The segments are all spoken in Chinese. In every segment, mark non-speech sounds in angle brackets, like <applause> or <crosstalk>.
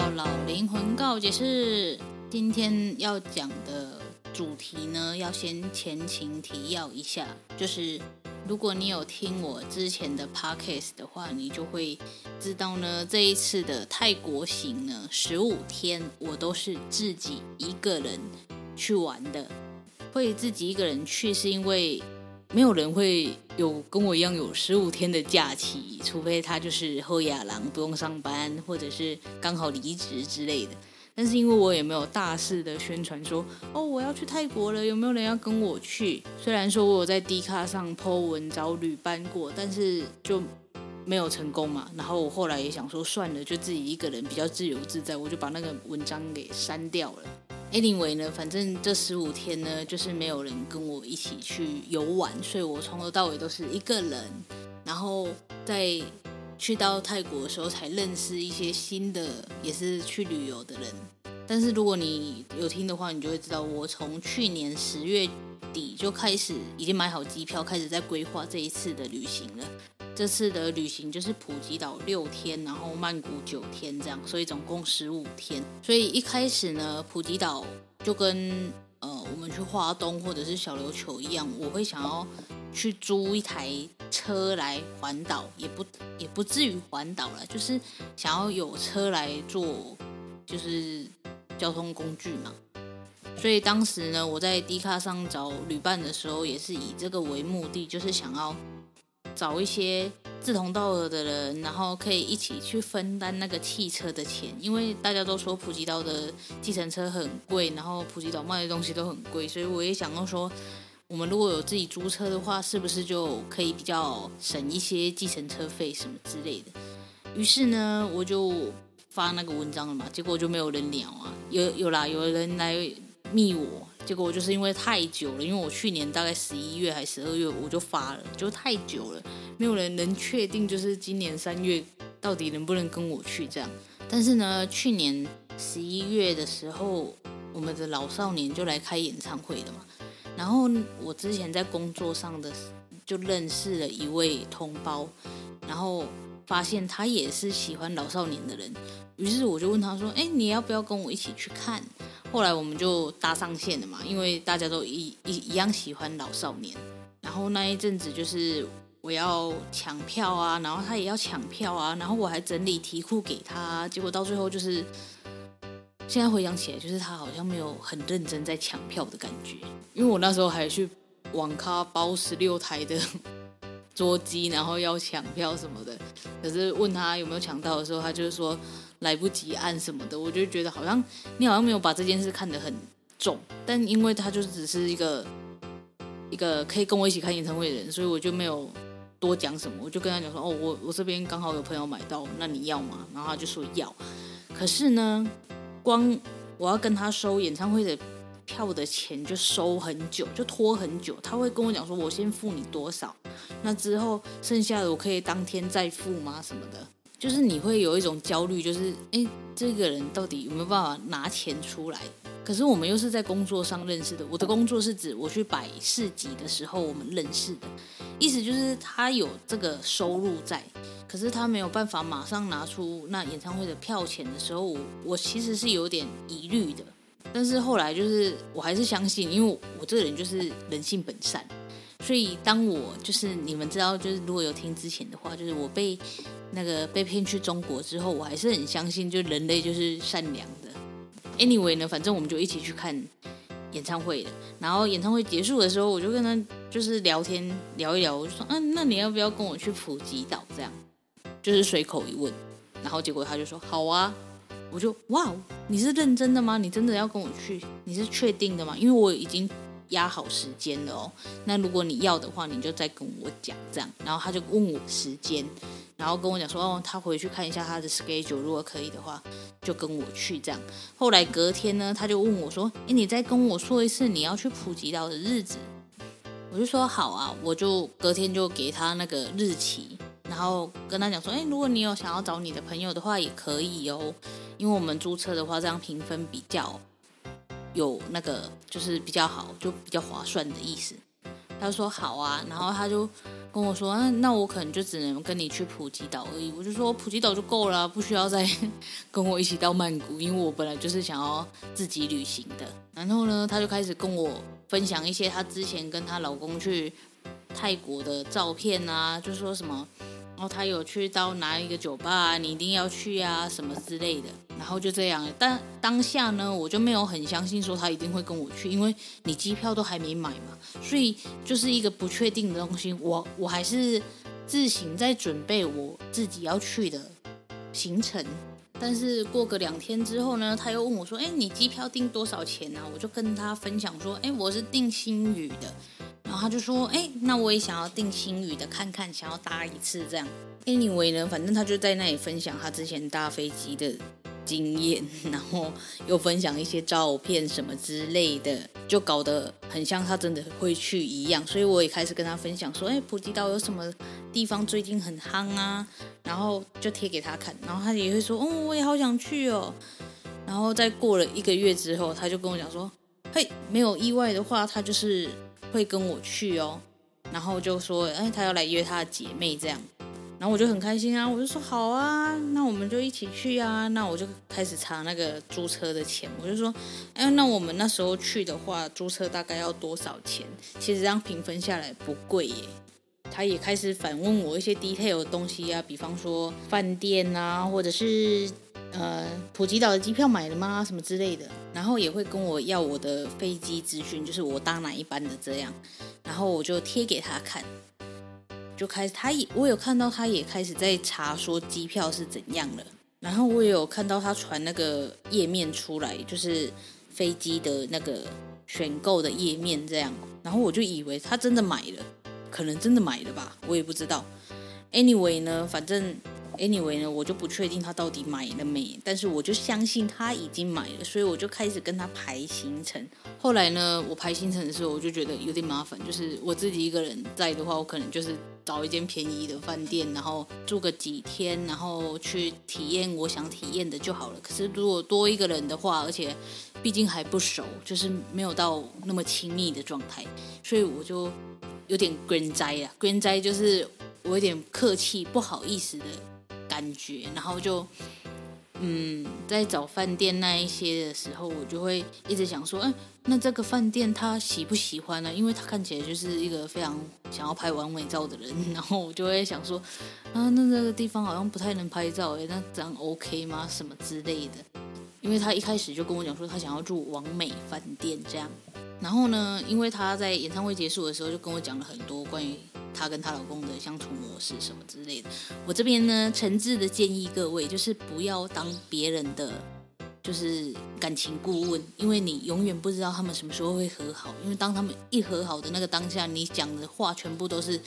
老灵魂告解室今天要讲的主题呢，要先前情提要一下，就是如果你有听我之前的 podcast 的话，你就会知道呢，这一次的泰国行呢，十五天我都是自己一个人去玩的。会自己一个人去，是因为没有人会有跟我一样有十五天的假期，除非他就是后亚郎不用上班，或者是刚好离职之类的。但是因为我也没有大肆的宣传说，哦，我要去泰国了，有没有人要跟我去？虽然说我有在 D 卡上 po 文找旅伴过，但是就没有成功嘛。然后我后来也想说，算了，就自己一个人比较自由自在，我就把那个文章给删掉了。Anyway 呢，反正这十五天呢，就是没有人跟我一起去游玩，所以我从头到尾都是一个人。然后在去到泰国的时候，才认识一些新的，也是去旅游的人。但是如果你有听的话，你就会知道，我从去年十月底就开始，已经买好机票，开始在规划这一次的旅行了。这次的旅行就是普吉岛六天，然后曼谷九天这样，所以总共十五天。所以一开始呢，普吉岛就跟呃我们去花东或者是小琉球一样，我会想要。去租一台车来环岛，也不也不至于环岛了，就是想要有车来做，就是交通工具嘛。所以当时呢，我在 D 卡上找旅伴的时候，也是以这个为目的，就是想要找一些志同道合的人，然后可以一起去分担那个汽车的钱，因为大家都说普吉岛的计程车很贵，然后普吉岛卖的东西都很贵，所以我也想要说。我们如果有自己租车的话，是不是就可以比较省一些计程车费什么之类的？于是呢，我就发那个文章了嘛，结果就没有人鸟啊。有有啦，有人来密我，结果就是因为太久了，因为我去年大概十一月还十二月我就发了，就太久了，没有人能确定就是今年三月到底能不能跟我去这样。但是呢，去年十一月的时候，我们的老少年就来开演唱会了嘛。然后我之前在工作上的就认识了一位同胞，然后发现他也是喜欢老少年的人，于是我就问他说：“哎，你要不要跟我一起去看？”后来我们就搭上线了嘛，因为大家都一一一样喜欢老少年。然后那一阵子就是我要抢票啊，然后他也要抢票啊，然后我还整理题库给他，结果到最后就是。现在回想起来，就是他好像没有很认真在抢票的感觉，因为我那时候还去网咖包十六台的 <laughs> 桌机，然后要抢票什么的。可是问他有没有抢到的时候，他就是说来不及按什么的。我就觉得好像你好像没有把这件事看得很重，但因为他就只是一个一个可以跟我一起看演唱会的人，所以我就没有多讲什么。我就跟他讲说：“哦，我我这边刚好有朋友买到，那你要吗？”然后他就说要。可是呢。光我要跟他收演唱会的票的钱就收很久，就拖很久。他会跟我讲说：“我先付你多少，那之后剩下的我可以当天再付吗？什么的。”就是你会有一种焦虑，就是诶，这个人到底有没有办法拿钱出来？可是我们又是在工作上认识的。我的工作是指我去摆市集的时候我们认识的，意思就是他有这个收入在，可是他没有办法马上拿出那演唱会的票钱的时候，我我其实是有点疑虑的。但是后来就是我还是相信，因为我，我这个人就是人性本善，所以当我就是你们知道，就是如果有听之前的话，就是我被那个被骗去中国之后，我还是很相信，就人类就是善良的。Anyway 呢，反正我们就一起去看演唱会了。然后演唱会结束的时候，我就跟他就是聊天聊一聊，我就说，嗯、那你要不要跟我去普吉岛？这样就是随口一问，然后结果他就说好啊。我就哇，你是认真的吗？你真的要跟我去？你是确定的吗？因为我已经压好时间了哦。那如果你要的话，你就再跟我讲这样。然后他就问我时间，然后跟我讲说哦，他回去看一下他的 schedule，如果可以的话，就跟我去这样。后来隔天呢，他就问我说：“诶，你再跟我说一次你要去普吉岛的日子。”我就说好啊，我就隔天就给他那个日期，然后跟他讲说：“诶，如果你有想要找你的朋友的话，也可以哦。”因为我们租车的话，这样评分比较有那个，就是比较好，就比较划算的意思。他说好啊，然后他就跟我说，那那我可能就只能跟你去普吉岛而已。我就说普吉岛就够了，不需要再 <laughs> 跟我一起到曼谷，因为我本来就是想要自己旅行的。然后呢，他就开始跟我分享一些他之前跟她老公去泰国的照片啊，就说什么。然后他有去到哪一个酒吧，你一定要去啊，什么之类的。然后就这样，但当下呢，我就没有很相信说他一定会跟我去，因为你机票都还没买嘛，所以就是一个不确定的东西。我我还是自行在准备我自己要去的行程。但是过个两天之后呢，他又问我说：“哎，你机票订多少钱啊？”我就跟他分享说：“哎，我是订新宇的。”然后他就说：“哎，那我也想要订星宇的，看看，想要搭一次这样。”Anyway 呢，反正他就在那里分享他之前搭飞机的经验，然后又分享一些照片什么之类的，就搞得很像他真的会去一样。所以我也开始跟他分享说：“哎，普吉岛有什么地方最近很夯啊？”然后就贴给他看，然后他也会说：“哦，我也好想去哦。”然后再过了一个月之后，他就跟我讲说：“嘿，没有意外的话，他就是。”会跟我去哦，然后就说，哎，他要来约他的姐妹这样，然后我就很开心啊，我就说好啊，那我们就一起去啊，那我就开始查那个租车的钱，我就说，哎，那我们那时候去的话，租车大概要多少钱？其实这样平分下来不贵耶。他也开始反问我一些 detail 的东西啊，比方说饭店啊，或者是。呃，普吉岛的机票买了吗？什么之类的，然后也会跟我要我的飞机资讯，就是我搭哪一班的这样，然后我就贴给他看，就开始他也我有看到他也开始在查说机票是怎样了，然后我也有看到他传那个页面出来，就是飞机的那个选购的页面这样，然后我就以为他真的买了，可能真的买了吧，我也不知道。Anyway 呢，反正。Anyway 呢，我就不确定他到底买了没，但是我就相信他已经买了，所以我就开始跟他排行程。后来呢，我排行程的时候，我就觉得有点麻烦，就是我自己一个人在的话，我可能就是找一间便宜的饭店，然后住个几天，然后去体验我想体验的就好了。可是如果多一个人的话，而且毕竟还不熟，就是没有到那么亲密的状态，所以我就有点关在啊，关在就是我有点客气，不好意思的。感觉，然后就，嗯，在找饭店那一些的时候，我就会一直想说，哎，那这个饭店他喜不喜欢呢？因为他看起来就是一个非常想要拍完美照的人，然后我就会想说，啊，那这个地方好像不太能拍照，哎，那这样 OK 吗？什么之类的？因为他一开始就跟我讲说，他想要住完美饭店这样，然后呢，因为他在演唱会结束的时候就跟我讲了很多关于。她跟她老公的相处模式什么之类的，我这边呢，诚挚的建议各位，就是不要当别人的就是感情顾问，因为你永远不知道他们什么时候会和好。因为当他们一和好的那个当下，你讲的话全部都是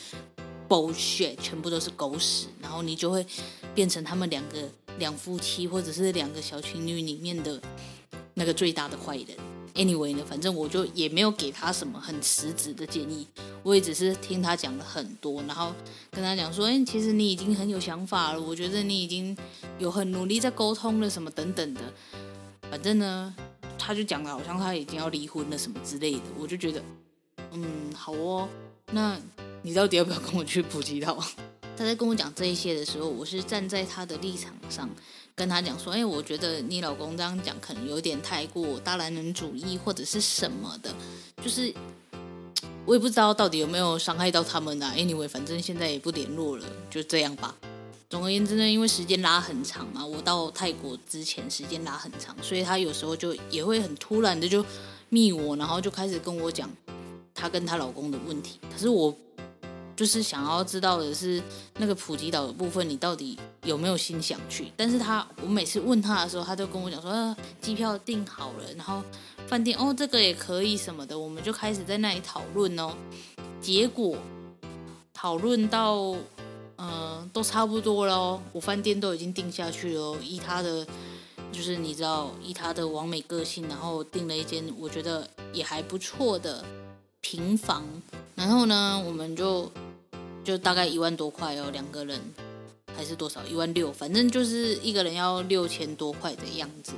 bullshit，全部都是狗屎，然后你就会变成他们两个两夫妻或者是两个小情侣里面的那个最大的坏人。Anyway 呢，反正我就也没有给他什么很实质的建议。我也只是听他讲了很多，然后跟他讲说：“哎，其实你已经很有想法了，我觉得你已经有很努力在沟通了，什么等等的。反正呢，他就讲的好像他已经要离婚了什么之类的，我就觉得，嗯，好哦，那你到底要不要跟我去普吉岛？<laughs> 他在跟我讲这一些的时候，我是站在他的立场上跟他讲说，哎，我觉得你老公这样讲可能有点太过大男人主义或者是什么的，就是我也不知道到底有没有伤害到他们啊。Anyway，反正现在也不联络了，就这样吧。总而言之呢，因为时间拉很长嘛，我到泰国之前时间拉很长，所以他有时候就也会很突然的就密我，然后就开始跟我讲她跟她老公的问题。可是我就是想要知道的是那个普吉岛的部分，你到底有没有心想去？但是他我每次问他的时候，他都跟我讲说，啊，机票订好了，然后饭店哦这个也可以什么的，我们就开始在那里讨论哦。结果讨论到。嗯、呃，都差不多了，我饭店都已经定下去了。依他的，就是你知道，以他的完美个性，然后订了一间我觉得也还不错的平房。然后呢，我们就就大概一万多块哦，两个人还是多少？一万六，反正就是一个人要六千多块的样子。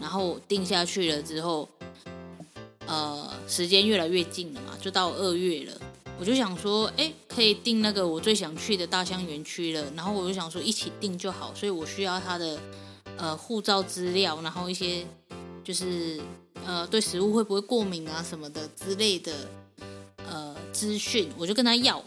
然后定下去了之后，呃，时间越来越近了嘛，就到二月了。我就想说，哎，可以订那个我最想去的大象园区了。然后我就想说，一起订就好。所以我需要他的呃护照资料，然后一些就是呃对食物会不会过敏啊什么的之类的呃资讯，我就跟他要。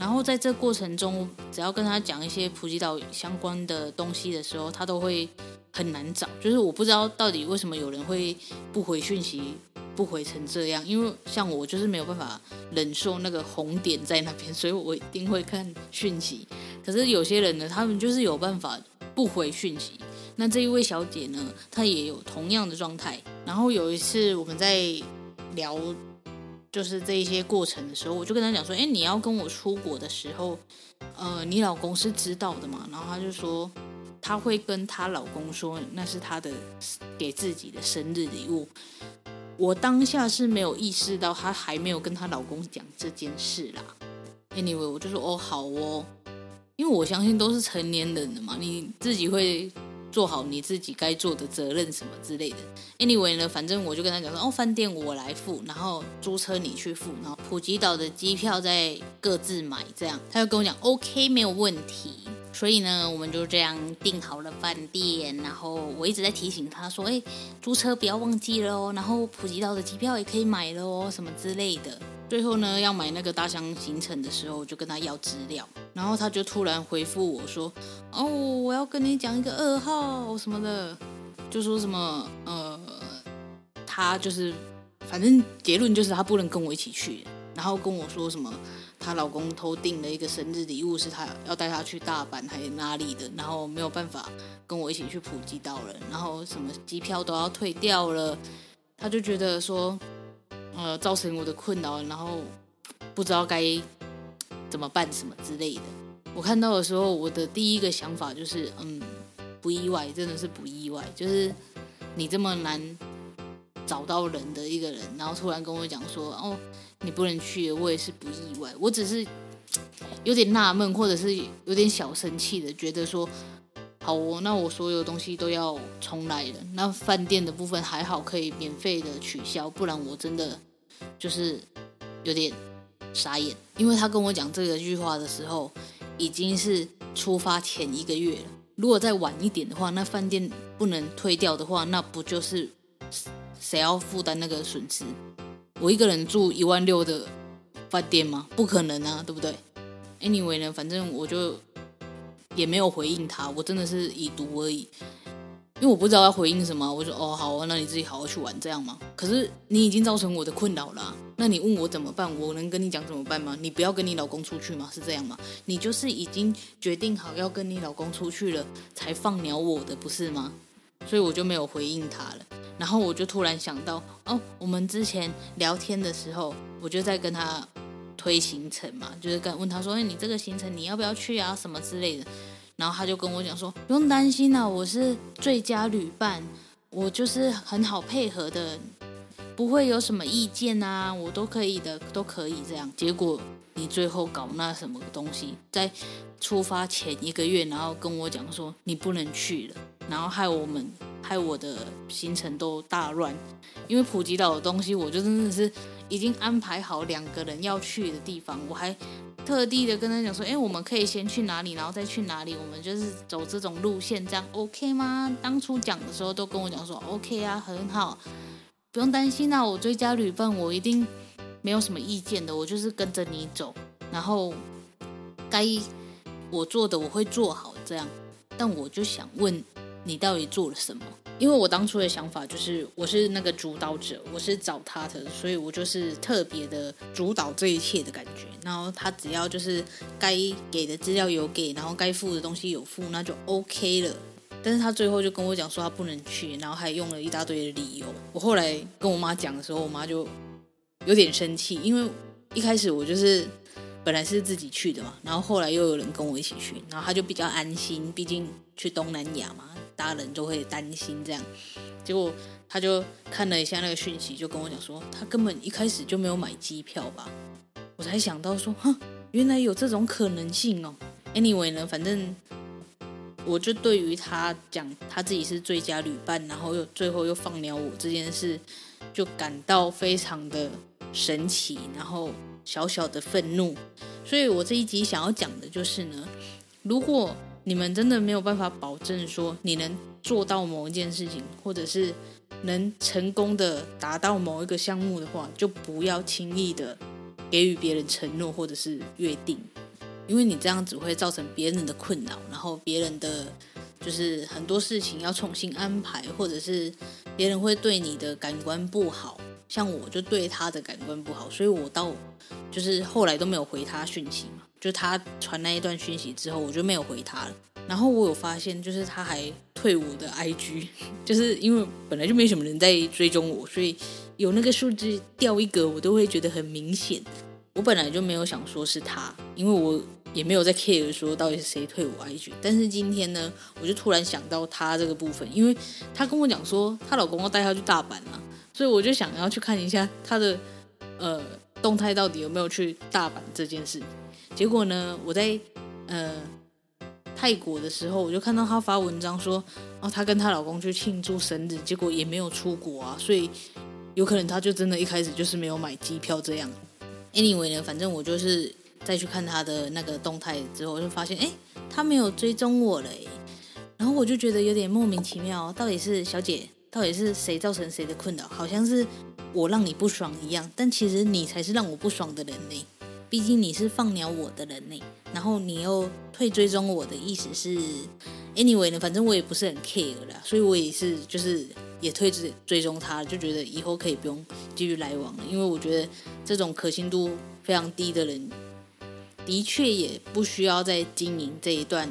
然后在这过程中，只要跟他讲一些普吉岛相关的东西的时候，他都会很难找。就是我不知道到底为什么有人会不回讯息。不回成这样，因为像我就是没有办法忍受那个红点在那边，<laughs> 所以我一定会看讯息。可是有些人呢，他们就是有办法不回讯息。那这一位小姐呢，她也有同样的状态。然后有一次我们在聊，就是这一些过程的时候，我就跟他讲说：“哎，你要跟我出国的时候，呃，你老公是知道的嘛？”然后他就说，她会跟她老公说，那是她的给自己的生日礼物。我当下是没有意识到她还没有跟她老公讲这件事啦。Anyway，我就说哦好哦，因为我相信都是成年人的嘛，你自己会做好你自己该做的责任什么之类的。Anyway 呢，反正我就跟他讲说哦，饭店我来付，然后租车你去付，然后普吉岛的机票再各自买，这样他就跟我讲 OK 没有问题。所以呢，我们就这样订好了饭店，然后我一直在提醒他说：“哎，租车不要忘记了哦，然后普吉岛的机票也可以买了哦，什么之类的。”最后呢，要买那个大箱行程的时候，我就跟他要资料，然后他就突然回复我说：“哦，我要跟你讲一个噩耗什么的，就说什么呃，他就是反正结论就是他不能跟我一起去，然后跟我说什么。”她老公偷订了一个生日礼物，是她要带她去大阪还是哪里的，然后没有办法跟我一起去普吉岛了，然后什么机票都要退掉了，她就觉得说，呃，造成我的困扰，然后不知道该怎么办什么之类的。我看到的时候，我的第一个想法就是，嗯，不意外，真的是不意外，就是你这么难找到人的一个人，然后突然跟我讲说，哦。你不能去，我也是不意外。我只是有点纳闷，或者是有点小生气的，觉得说，好哦，那我所有东西都要重来了。那饭店的部分还好可以免费的取消，不然我真的就是有点傻眼。因为他跟我讲这个句话的时候，已经是出发前一个月了。如果再晚一点的话，那饭店不能退掉的话，那不就是谁要负担那个损失？我一个人住一万六的饭店吗？不可能啊，对不对？Anyway 呢，反正我就也没有回应他，我真的是已读而已，因为我不知道要回应什么。我说哦，好，那你自己好好去玩，这样吗？可是你已经造成我的困扰了，那你问我怎么办？我能跟你讲怎么办吗？你不要跟你老公出去吗？是这样吗？你就是已经决定好要跟你老公出去了，才放鸟我的，不是吗？所以我就没有回应他了。然后我就突然想到，哦，我们之前聊天的时候，我就在跟他推行程嘛，就是跟问他说，哎，你这个行程你要不要去啊，什么之类的。然后他就跟我讲说，不用担心啊，我是最佳旅伴，我就是很好配合的，不会有什么意见啊，我都可以的，都可以这样。结果你最后搞那什么东西，在出发前一个月，然后跟我讲说你不能去了，然后害我们。害我的行程都大乱。因为普吉岛的东西，我就真的是已经安排好两个人要去的地方，我还特地的跟他讲说，哎，我们可以先去哪里，然后再去哪里，我们就是走这种路线，这样 OK 吗？当初讲的时候都跟我讲说 OK 啊，很好，不用担心啊，我追加旅伴，我一定没有什么意见的，我就是跟着你走，然后该我做的我会做好这样。但我就想问你到底做了什么？因为我当初的想法就是我是那个主导者，我是找他的，所以我就是特别的主导这一切的感觉。然后他只要就是该给的资料有给，然后该付的东西有付，那就 OK 了。但是他最后就跟我讲说他不能去，然后还用了一大堆的理由。我后来跟我妈讲的时候，我妈就有点生气，因为一开始我就是本来是自己去的嘛，然后后来又有人跟我一起去，然后他就比较安心，毕竟去东南亚嘛。大人就会担心这样，结果他就看了一下那个讯息，就跟我讲说，他根本一开始就没有买机票吧。我才想到说，哼，原来有这种可能性哦。Anyway 呢，反正我就对于他讲他自己是最佳旅伴，然后又最后又放鸟我这件事，就感到非常的神奇，然后小小的愤怒。所以我这一集想要讲的就是呢，如果你们真的没有办法保证说你能做到某一件事情，或者是能成功的达到某一个项目的话，就不要轻易的给予别人承诺或者是约定，因为你这样只会造成别人的困扰，然后别人的就是很多事情要重新安排，或者是别人会对你的感官不好。像我就对他的感官不好，所以我到就是后来都没有回他讯息嘛。就他传那一段讯息之后，我就没有回他了。然后我有发现，就是他还退我的 IG，<laughs> 就是因为本来就没什么人在追踪我，所以有那个数字掉一格，我都会觉得很明显。我本来就没有想说是他，因为我也没有在 care 说到底是谁退我 IG。但是今天呢，我就突然想到他这个部分，因为他跟我讲说，她老公要带她去大阪了。所以我就想要去看一下他的呃动态到底有没有去大阪这件事。结果呢，我在呃泰国的时候，我就看到她发文章说，哦，她跟她老公去庆祝生日，结果也没有出国啊。所以有可能她就真的一开始就是没有买机票这样。Anyway 呢，反正我就是再去看她的那个动态之后，我就发现，哎，她没有追踪我了。然后我就觉得有点莫名其妙，到底是小姐？到底是谁造成谁的困扰？好像是我让你不爽一样，但其实你才是让我不爽的人呢。毕竟你是放鸟我的人呢，然后你又退追踪我的意思是，anyway 呢，反正我也不是很 care 啦，所以我也是就是也退追追踪他，就觉得以后可以不用继续来往了，因为我觉得这种可信度非常低的人，的确也不需要再经营这一段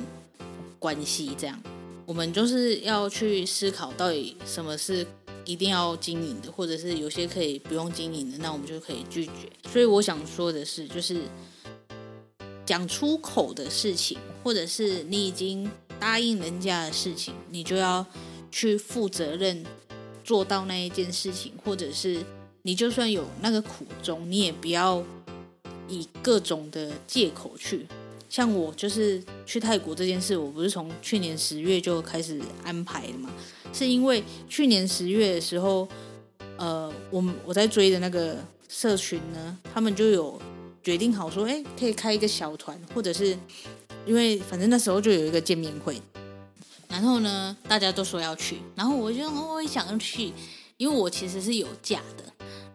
关系这样。我们就是要去思考，到底什么是一定要经营的，或者是有些可以不用经营的，那我们就可以拒绝。所以我想说的是，就是讲出口的事情，或者是你已经答应人家的事情，你就要去负责任，做到那一件事情，或者是你就算有那个苦衷，你也不要以各种的借口去。像我就是去泰国这件事，我不是从去年十月就开始安排的嘛，是因为去年十月的时候，呃，我我在追的那个社群呢，他们就有决定好说，哎，可以开一个小团，或者是因为反正那时候就有一个见面会，然后呢，大家都说要去，然后我就我也想要去，因为我其实是有假的，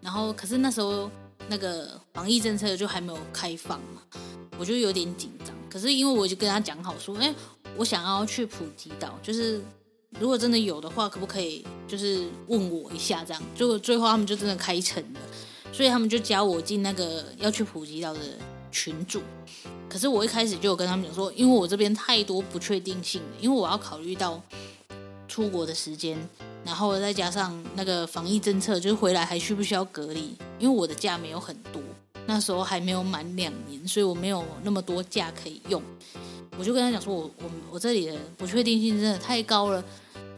然后可是那时候那个防疫政策就还没有开放嘛。我就有点紧张，可是因为我就跟他讲好说，哎，我想要去普吉岛，就是如果真的有的话，可不可以就是问我一下这样？结果最后他们就真的开成了，所以他们就加我进那个要去普吉岛的群组。可是我一开始就有跟他们讲说，因为我这边太多不确定性了，因为我要考虑到出国的时间，然后再加上那个防疫政策，就是回来还需不需要隔离？因为我的假没有很多。那时候还没有满两年，所以我没有那么多假可以用。我就跟他讲说，我我我这里的不确定性真的太高了，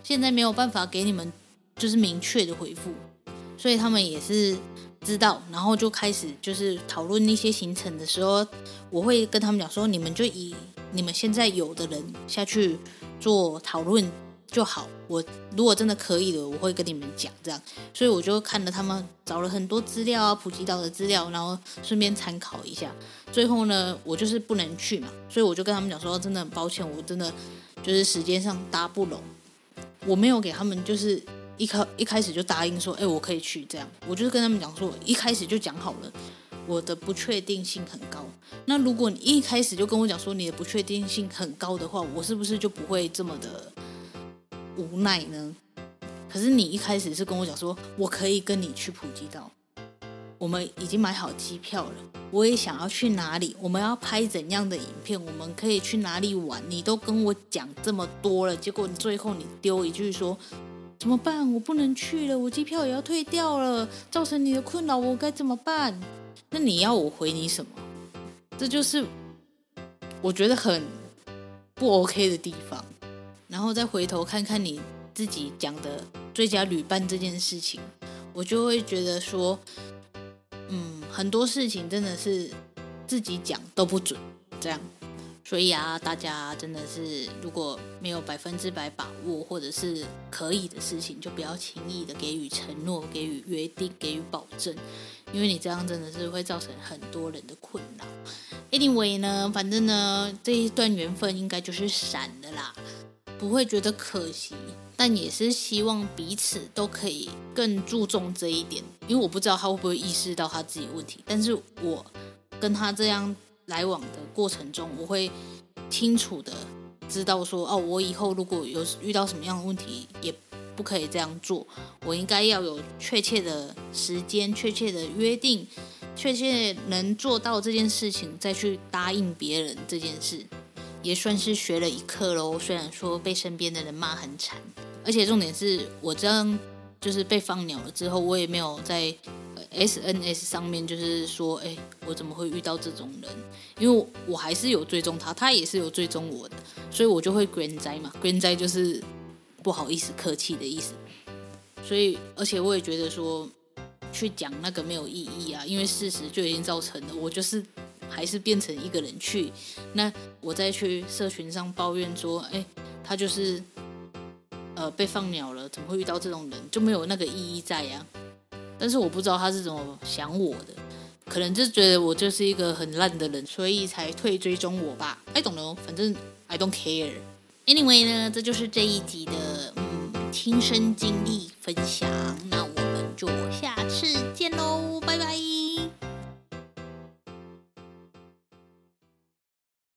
现在没有办法给你们就是明确的回复。所以他们也是知道，然后就开始就是讨论一些行程的时候，我会跟他们讲说，你们就以你们现在有的人下去做讨论，就好。我如果真的可以的，我会跟你们讲这样。所以我就看了他们找了很多资料啊，普吉岛的资料，然后顺便参考一下。最后呢，我就是不能去嘛，所以我就跟他们讲说，真的很抱歉，我真的就是时间上搭不拢。我没有给他们就是一开一开始就答应说，哎，我可以去这样。我就是跟他们讲说，一开始就讲好了。我的不确定性很高。那如果你一开始就跟我讲说你的不确定性很高的话，我是不是就不会这么的无奈呢？可是你一开始是跟我讲说我可以跟你去普吉岛，我们已经买好机票了，我也想要去哪里，我们要拍怎样的影片，我们可以去哪里玩，你都跟我讲这么多了，结果你最后你丢一句说怎么办？我不能去了，我机票也要退掉了，造成你的困扰，我该怎么办？那你要我回你什么？这就是我觉得很不 OK 的地方。然后再回头看看你自己讲的最佳旅伴这件事情，我就会觉得说，很多事情真的是自己讲都不准，这样。所以啊，大家真的是如果没有百分之百把握或者是可以的事情，就不要轻易的给予承诺、给予约定、给予保证，因为你这样真的是会造成很多人的困扰。Anyway 呢，反正呢，这一段缘分应该就是闪的啦，不会觉得可惜，但也是希望彼此都可以更注重这一点，因为我不知道他会不会意识到他自己问题，但是我跟他这样。来往的过程中，我会清楚的知道说，哦，我以后如果有遇到什么样的问题，也不可以这样做。我应该要有确切的时间、确切的约定、确切能做到这件事情，再去答应别人这件事，也算是学了一课喽。虽然说被身边的人骂很惨，而且重点是我这样就是被放鸟了之后，我也没有在。SNS 上面就是说，哎，我怎么会遇到这种人？因为我还是有追踪他，他也是有追踪我的，所以我就会 grand 哉嘛，grand 哉就是不好意思、客气的意思。所以，而且我也觉得说，去讲那个没有意义啊，因为事实就已经造成了，我就是还是变成一个人去，那我再去社群上抱怨说，哎，他就是呃被放鸟了，怎么会遇到这种人？就没有那个意义在呀。但是我不知道他是怎么想我的，可能就觉得我就是一个很烂的人，所以才退追踪我吧。I don't know，反正 I don't care。Anyway 呢，这就是这一集的嗯亲身经历分享，那我们就下次见。